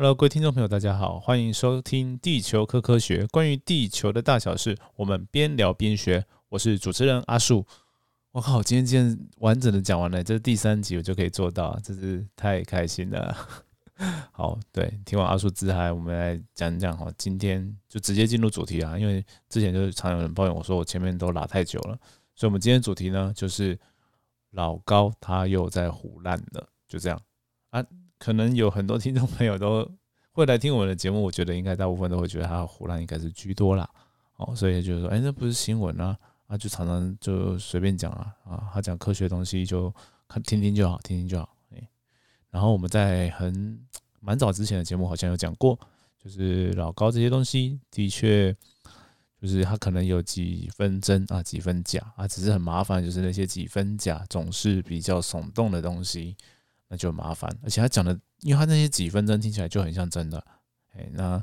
Hello，各位听众朋友，大家好，欢迎收听《地球科科学》，关于地球的大小事，我们边聊边学。我是主持人阿树。我靠，今天今天完整的讲完了，这是第三集，我就可以做到，真是太开心了。好，对，听完阿树自嗨，我们来讲讲哈，今天就直接进入主题啊，因为之前就是常有人抱怨我说我前面都拉太久了，所以我们今天主题呢就是老高他又在胡烂了，就这样啊。可能有很多听众朋友都会来听我们的节目，我觉得应该大部分都会觉得他胡乱应该是居多啦，哦，所以就是说，哎，那不是新闻啊，啊，就常常就随便讲啊，啊，他讲科学东西就看听听就好，听听就好，哎，然后我们在很蛮早之前的节目好像有讲过，就是老高这些东西的确就是他可能有几分真啊，几分假啊，只是很麻烦，就是那些几分假总是比较耸动的东西。那就麻烦，而且他讲的，因为他那些几分钟听起来就很像真的，哎，那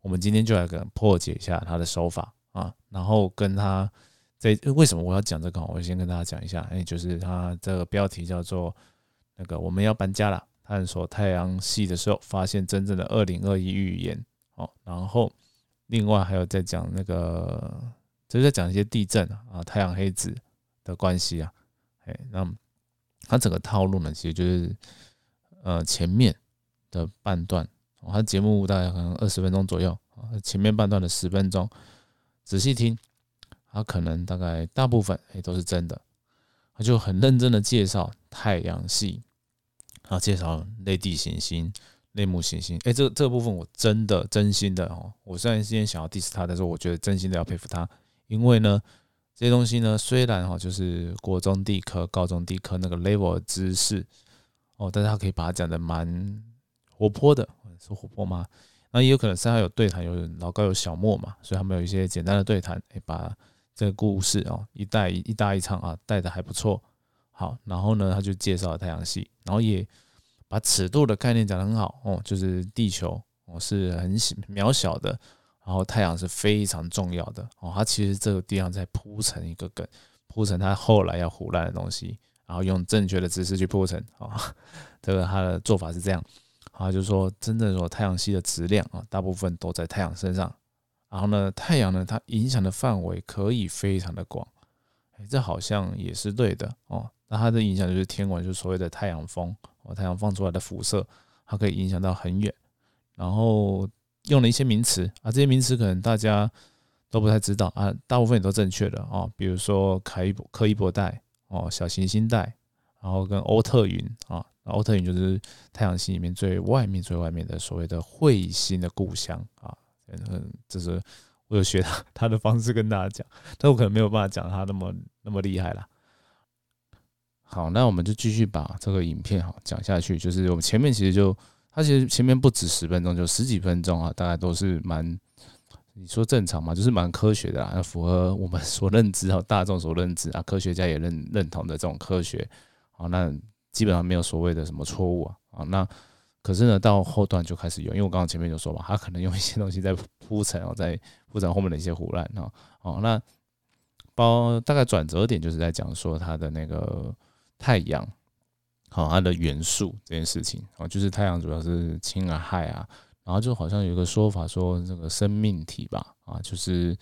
我们今天就来跟破解一下他的手法啊，然后跟他在为什么我要讲这个，我先跟大家讲一下，哎，就是他这个标题叫做那个我们要搬家了，探索太阳系的时候发现真正的二零二一预言，哦，然后另外还有在讲那个就是在讲一些地震啊，太阳黑子的关系啊，哎，那。它整个套路呢，其实就是，呃，前面的半段，它节目大概可能二十分钟左右，前面半段的十分钟，仔细听，它可能大概大部分也都是真的，他就很认真的介绍太阳系，啊，介绍类地行星、类木行星，哎，这这部分我真的真心的哦，我虽然今天想要 diss 他，但是我觉得真心的要佩服他，因为呢。这些东西呢，虽然哈就是国中地科、高中地科那个 level 知识哦，但是他可以把它讲的蛮活泼的，是活泼吗？那也有可能是他有对谈，有老高有小莫嘛，所以他们有一些简单的对谈，哎，把这个故事哦一带一大一唱啊带的还不错。好，然后呢，他就介绍了太阳系，然后也把尺度的概念讲得很好哦，就是地球哦是很小渺小的。然后太阳是非常重要的。哦，它其实这个地方在铺成一个梗，铺成它后来要腐烂的东西，然后用正确的姿势去铺成。啊，这个它的做法是这样，啊，就是说真正说太阳系的质量啊，大部分都在太阳身上，然后呢，太阳呢它影响的范围可以非常的广，哎，这好像也是对的。哦，那它的影响就是天文，就是所谓的太阳风。哦，太阳放出来的辐射，它可以影响到很远，然后。用了一些名词啊，这些名词可能大家都不太知道啊，大部分也都正确的哦。比如说凯伊伯、柯伊伯带哦，小行星带，然后跟欧特云啊，欧特云就是太阳系里面最外面、最外面的所谓的彗星的故乡啊。嗯，这是我有学他他的方式跟大家讲，但我可能没有办法讲他那么那么厉害啦。好，那我们就继续把这个影片哈讲下去，就是我们前面其实就。它其实前面不止十分钟，就十几分钟啊，大概都是蛮，你说正常嘛，就是蛮科学的啊，符合我们 所认知啊大众所认知啊，科学家也认认同的这种科学啊，那基本上没有所谓的什么错误啊啊，那可是呢，到后段就开始有，因为我刚刚前面就说嘛，他可能用一些东西在铺陈哦，在铺陈后面的一些胡乱啊，哦，那包大概转折点就是在讲说它的那个太阳。好，它的元素这件事情啊，就是太阳主要是氢啊、氦啊，然后就好像有一个说法说这个生命体吧，啊，就是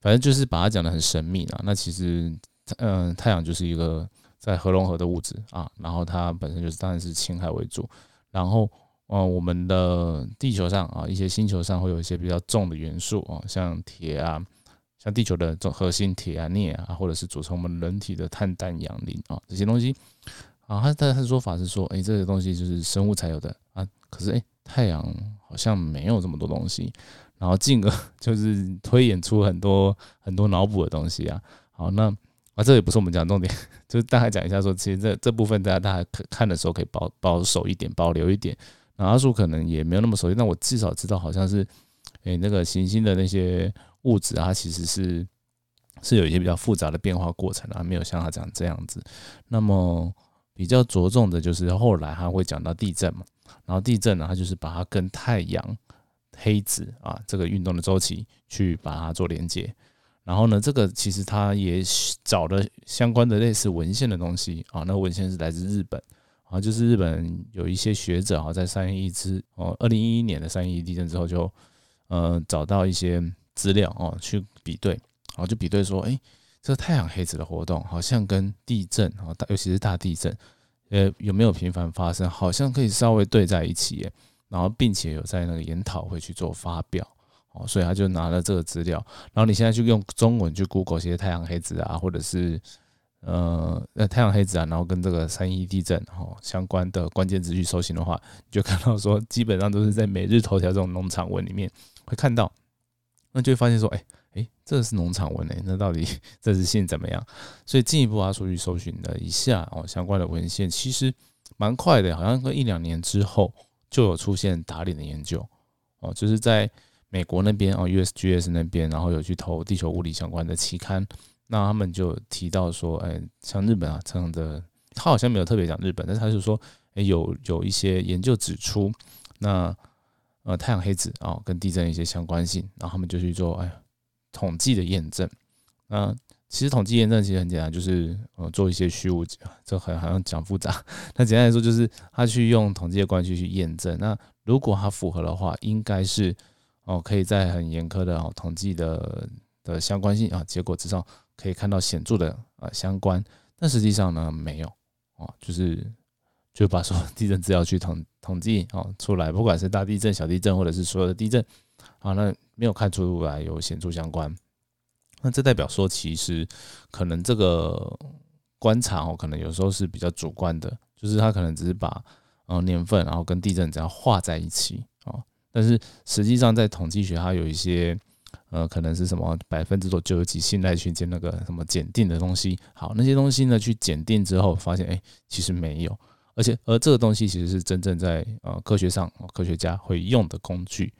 反正就是把它讲的很神秘啊。那其实，嗯，太阳就是一个在核融合的物质啊，然后它本身就是当然是氢氦为主，然后，嗯，我们的地球上啊，一些星球上会有一些比较重的元素啊，像铁啊，像地球的重核心铁啊、镍啊，或者是组成我们人体的碳、氮、氧、磷啊这些东西。啊，他他的说法是说，哎，这个东西就是生物才有的啊。可是，哎，太阳好像没有这么多东西，然后进而 就是推演出很多很多脑补的东西啊。好，那啊，这也不是我们讲重点，就是大概讲一下说，其实这这部分大家大家可看的时候可以保保守一点，保留一点。那阿叔可能也没有那么熟悉，但我至少知道好像是，哎，那个行星的那些物质啊，其实是是有一些比较复杂的变化过程啊，没有像他讲这样子。那么。比较着重的就是后来他会讲到地震嘛，然后地震呢，他就是把它跟太阳黑子啊这个运动的周期去把它做连接，然后呢，这个其实他也找了相关的类似文献的东西啊，那文献是来自日本啊，就是日本有一些学者啊，在三一之哦，二零一一年的三一地震之后，就呃找到一些资料哦，去比对，然后就比对说，哎，这太阳黑子的活动好像跟地震啊，尤其是大地震，呃，有没有频繁发生，好像可以稍微对在一起，然后并且有在那个研讨会去做发表，哦，所以他就拿了这个资料，然后你现在就用中文去 Google 一些太阳黑子啊，或者是。呃，那太阳黑子啊，然后跟这个三一地震哦相关的关键词去搜寻的话，就看到说基本上都是在每日头条这种农场文里面会看到，那就会发现说，哎哎，这是农场文哎，那到底 这是性怎么样？所以进一步啊，数据搜寻了一下哦相关的文献，其实蛮快的，好像个一两年之后就有出现打脸的研究哦，就是在美国那边哦 USGS 那边，然后有去投地球物理相关的期刊。那他们就提到说，哎，像日本啊这样的，他好像没有特别讲日本，但是他就说，哎，有有一些研究指出，那呃太阳黑子啊跟地震一些相关性，然后他们就去做哎统计的验证。那其实统计验证其实很简单，就是呃做一些虚无，这很好像讲复杂。那简单来说，就是他去用统计的关系去验证。那如果它符合的话，应该是哦可以在很严苛的哦统计的的相关性啊结果之上。可以看到显著的呃相关，但实际上呢没有哦，就是就把所有地震资料去统统计哦出来，不管是大地震、小地震或者是所有的地震啊，那没有看出来有显著相关。那这代表说，其实可能这个观察哦，可能有时候是比较主观的，就是他可能只是把呃年份然后跟地震这样画在一起啊，但是实际上在统计学它有一些。呃，可能是什么百分之多九十几信赖区间那个什么检定的东西，好，那些东西呢去检定之后，发现哎，其实没有，而且而这个东西其实是真正在呃科学上科学家会用的工具，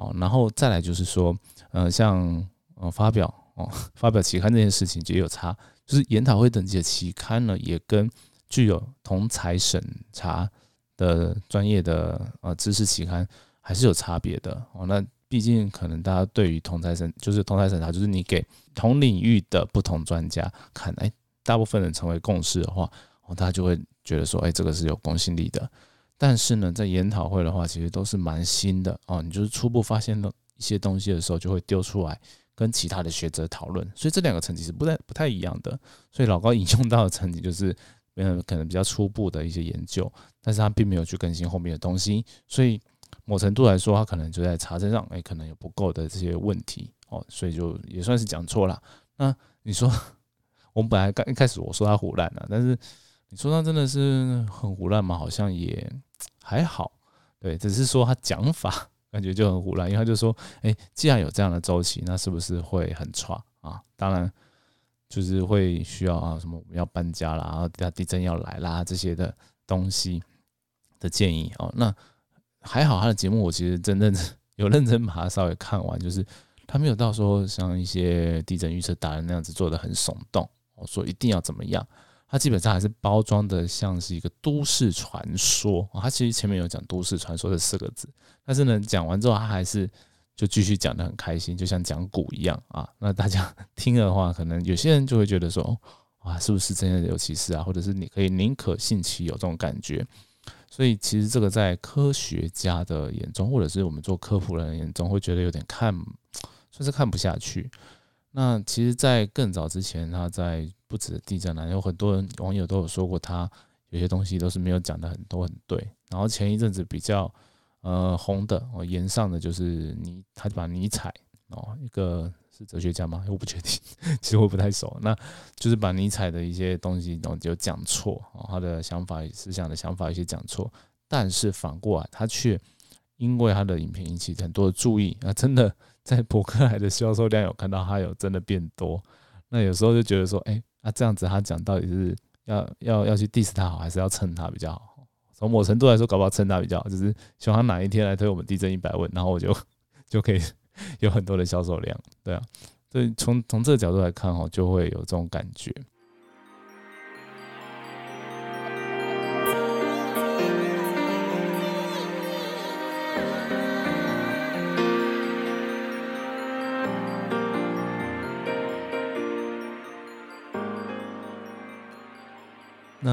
哦，然后再来就是说，呃，像呃发表哦发表期刊这件事情也有差，就是研讨会等级的期刊呢，也跟具有同才审查的专业的呃知识期刊还是有差别的哦，那。毕竟，可能大家对于同台审就是同台审查，就是你给同领域的不同专家看，哎，大部分人成为共识的话，哦，大家就会觉得说，哎，这个是有公信力的。但是呢，在研讨会的话，其实都是蛮新的哦。你就是初步发现了一些东西的时候，就会丢出来跟其他的学者讨论。所以这两个层级是不太不太一样的。所以老高引用到的层级就是，嗯，可能比较初步的一些研究，但是他并没有去更新后面的东西，所以。某程度来说，他可能就在查证上，哎，可能有不够的这些问题哦，所以就也算是讲错了。那你说，我们本来刚一开始我说他胡乱了，但是你说他真的是很胡乱吗？好像也还好，对，只是说他讲法感觉就很胡乱，因为他就说，哎，既然有这样的周期，那是不是会很差啊？当然，就是会需要啊，什么我们要搬家啦，然后地震要来啦这些的东西的建议哦，那。还好他的节目，我其实真正 有认真把它稍微看完，就是他没有到说像一些地震预测达人那样子做的很耸动，我说一定要怎么样，他基本上还是包装的像是一个都市传说。他其实前面有讲都市传说这四个字，但是呢讲完之后他还是就继续讲的很开心，就像讲古一样啊。那大家 听的话，可能有些人就会觉得说，哇，是不是真的有其事啊？或者是你可以宁可信其有这种感觉。所以其实这个在科学家的眼中，或者是我们做科普人眼中，会觉得有点看，算是看不下去。那其实，在更早之前，他在不止地震啊，有很多人网友都有说过，他有些东西都是没有讲的很多很对。然后前一阵子比较呃红的哦，言上的就是尼，他就把尼采哦一个。是哲学家吗？我不确定，其实我不太熟。那就是把尼采的一些东西，然后就讲错哦，他的想法、思想的想法一些讲错。但是反过来，他却因为他的影片引起很多的注意啊，真的在博客来的销售量有看到他有真的变多。那有时候就觉得说，哎，那这样子他讲到底是要要要去 diss 他好，还是要蹭他比较好？从某程度来说，搞不好蹭他比较好，就是希望他哪一天来推我们地震一百问，然后我就 就可以。有很多的销售量，对啊，所以从从这个角度来看哈，就会有这种感觉。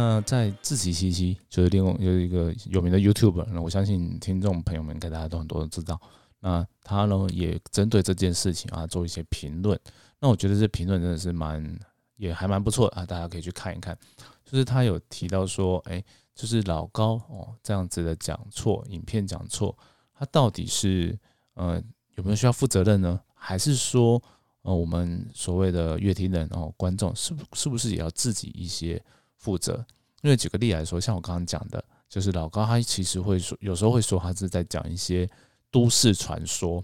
那在自习七七就是另外有一个有名的 YouTube，那我相信听众朋友们该大家都很多都知道。那他呢也针对这件事情啊做一些评论。那我觉得这评论真的是蛮也还蛮不错啊，大家可以去看一看。就是他有提到说，哎，就是老高哦这样子的讲错，影片讲错，他到底是呃有没有需要负责任呢？还是说呃我们所谓的乐听人哦观众是不是不是也要自己一些？负责，因为举个例来说，像我刚刚讲的，就是老高他其实会说，有时候会说他是在讲一些都市传说。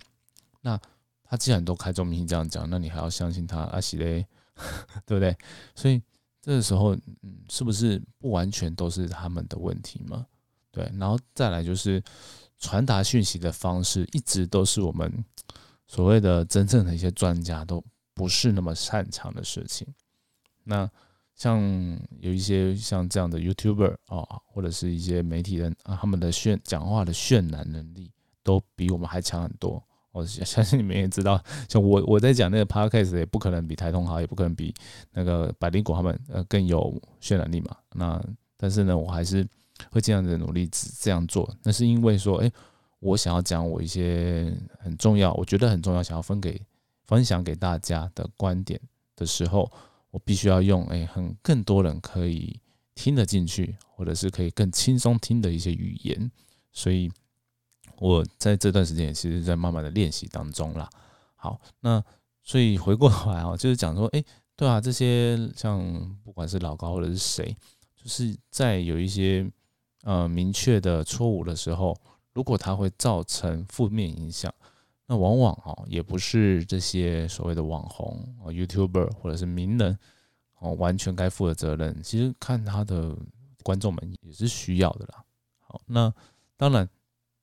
那他既然都开宗明义这样讲，那你还要相信他阿喜嘞，对不对？所以这个时候，嗯，是不是不完全都是他们的问题吗？对，然后再来就是传达讯息的方式，一直都是我们所谓的真正的一些专家都不是那么擅长的事情。那像有一些像这样的 YouTuber 啊，或者是一些媒体人啊，他们的渲讲话的渲染能力都比我们还强很多。我 相信你们也知道，像我我在讲那个 Podcast 也不可能比台通好，也不可能比那个百灵果他们呃更有渲染力嘛。那但是呢，我还是会这样的努力只这样做。那是因为说，哎，我想要讲我一些很重要，我觉得很重要，想要分给分享给大家的观点的时候。我必须要用哎，很更多人可以听得进去，或者是可以更轻松听的一些语言，所以我在这段时间也其实在慢慢的练习当中啦。好，那所以回过头来啊，就是讲说，哎，对啊，这些像不管是老高或者是谁，就是在有一些呃明确的错误的时候，如果它会造成负面影响。那往往哦，也不是这些所谓的网红啊、YouTuber 或者是名人哦，完全该负的责任。其实看他的观众们也是需要的啦。好，那当然，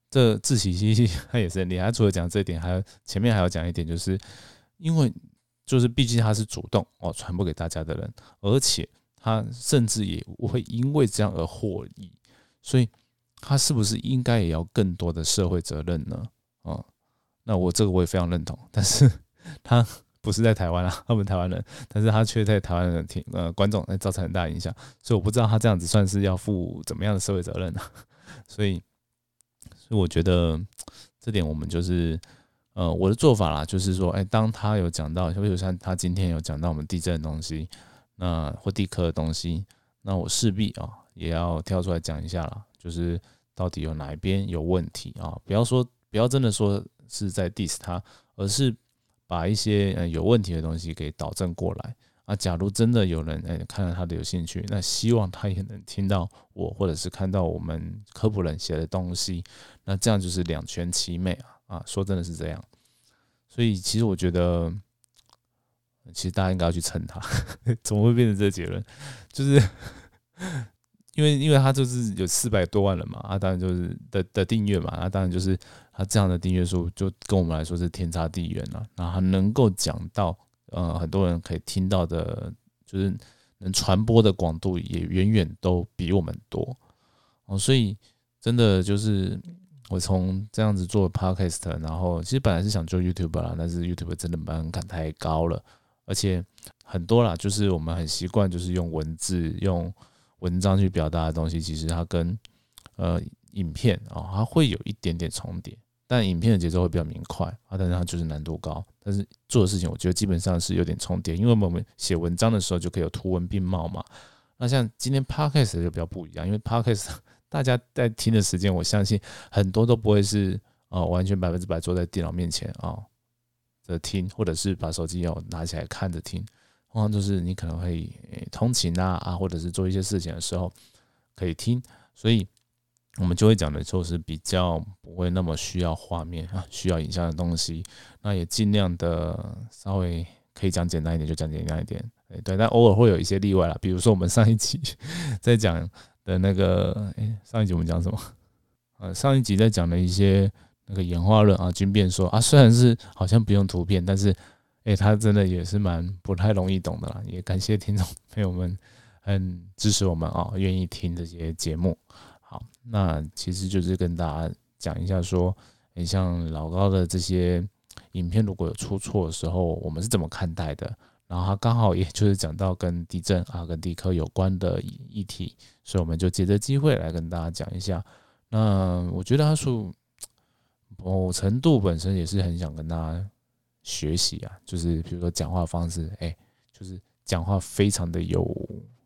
这自喜嘻嘻 他也是很厉害。除了讲这一点，还有前面还要讲一点，就是因为就是毕竟他是主动哦传播给大家的人，而且他甚至也会因为这样而获益，所以他是不是应该也要更多的社会责任呢？啊？那我这个我也非常认同，但是 他不是在台湾啊，他们台湾人，但是他却在台湾人听呃观众，那造成很大影响，所以我不知道他这样子算是要负怎么样的社会责任呢？所以，所以我觉得这点我们就是呃我的做法啦，就是说，哎，当他有讲到，比如像他今天有讲到我们地震的东西，那或地科的东西，那我势必啊也要跳出来讲一下啦，就是到底有哪一边有问题啊？不要说，不要真的说。是在 diss 他，而是把一些呃有问题的东西给导正过来啊。假如真的有人哎看到他的有兴趣，那希望他也能听到我，或者是看到我们科普人写的东西，那这样就是两全其美啊啊！说真的是这样，所以其实我觉得，其实大家应该要去蹭他，怎么会变成这个结论？就是因为因为他就是有四百多万人嘛，啊，当然就是的的订阅嘛，那当然就是。他这样的订阅数就跟我们来说是天差地远了。然后能够讲到呃很多人可以听到的，就是能传播的广度也远远都比我们多哦。所以真的就是我从这样子做 podcast，然后其实本来是想做 YouTube 啦，但是 YouTube 真的门槛太高了，而且很多啦，就是我们很习惯就是用文字、用文章去表达的东西，其实它跟呃影片啊，它会有一点点重叠。但影片的节奏会比较明快啊，但是它就是难度高。但是做的事情，我觉得基本上是有点重叠，因为我们写文章的时候就可以有图文并茂嘛。那像今天 podcast 就比较不一样，因为 podcast 大家在听的时间，我相信很多都不会是哦完全百分之百坐在电脑面前啊的听，或者是把手机要拿起来看着听，通常就是你可能会通勤啊啊，或者是做一些事情的时候可以听，所以。我们就会讲的就是比较不会那么需要画面啊，需要影像的东西，那也尽量的稍微可以讲简单一点就讲简单一点，对，但偶尔会有一些例外啦，比如说我们上一集在讲的那个，哎，上一集我们讲什么？呃，上一集在讲的一些那个演化论啊，军变说啊，虽然是好像不用图片，但是哎，他真的也是蛮不太容易懂的啦，也感谢听众 朋友们很支持我们啊，愿意听这些节目。好，那其实就是跟大家讲一下，说，你像老高的这些影片，如果有出错的时候，我们是怎么看待的？然后他刚好也 就是讲到跟地震啊、跟地科有关的议题，所以我们就借着机会来跟大家讲一下。那我觉得阿树某程度本身也是很想跟大家学习啊，就是比如说讲话方式，哎，就是讲话非常的有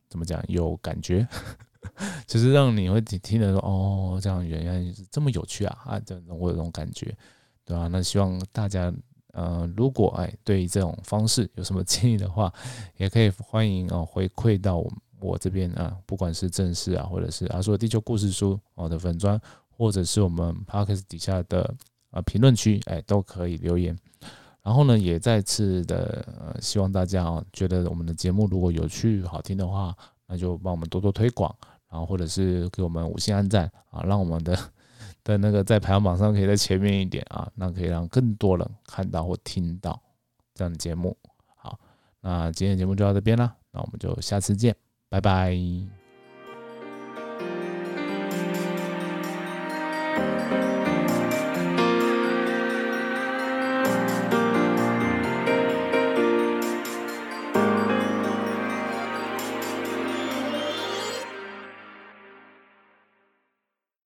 怎么讲有感觉，就是让你会听听得说哦，这样原来是这么有趣啊啊，这种我有这种感觉，对吧？那希望大家。呃，如果哎对这种方式有什么建议的话，也可以欢迎哦回馈到我我这边啊，不管是正式啊，或者是阿说地球故事书哦的粉砖，或者是我们 podcast 底下的啊评论区，哎都可以留言。然后呢，也再次的呃希望大家哦觉得我们的节目如果有趣好听的话，那就帮我们多多推广，然后或者是给我们五星按赞啊，让我们的。的那个在排行榜上可以在前面一点啊，那可以让更多人看到或听到这样的节目。好，那今天节目就到这边了，那我们就下次见，拜拜。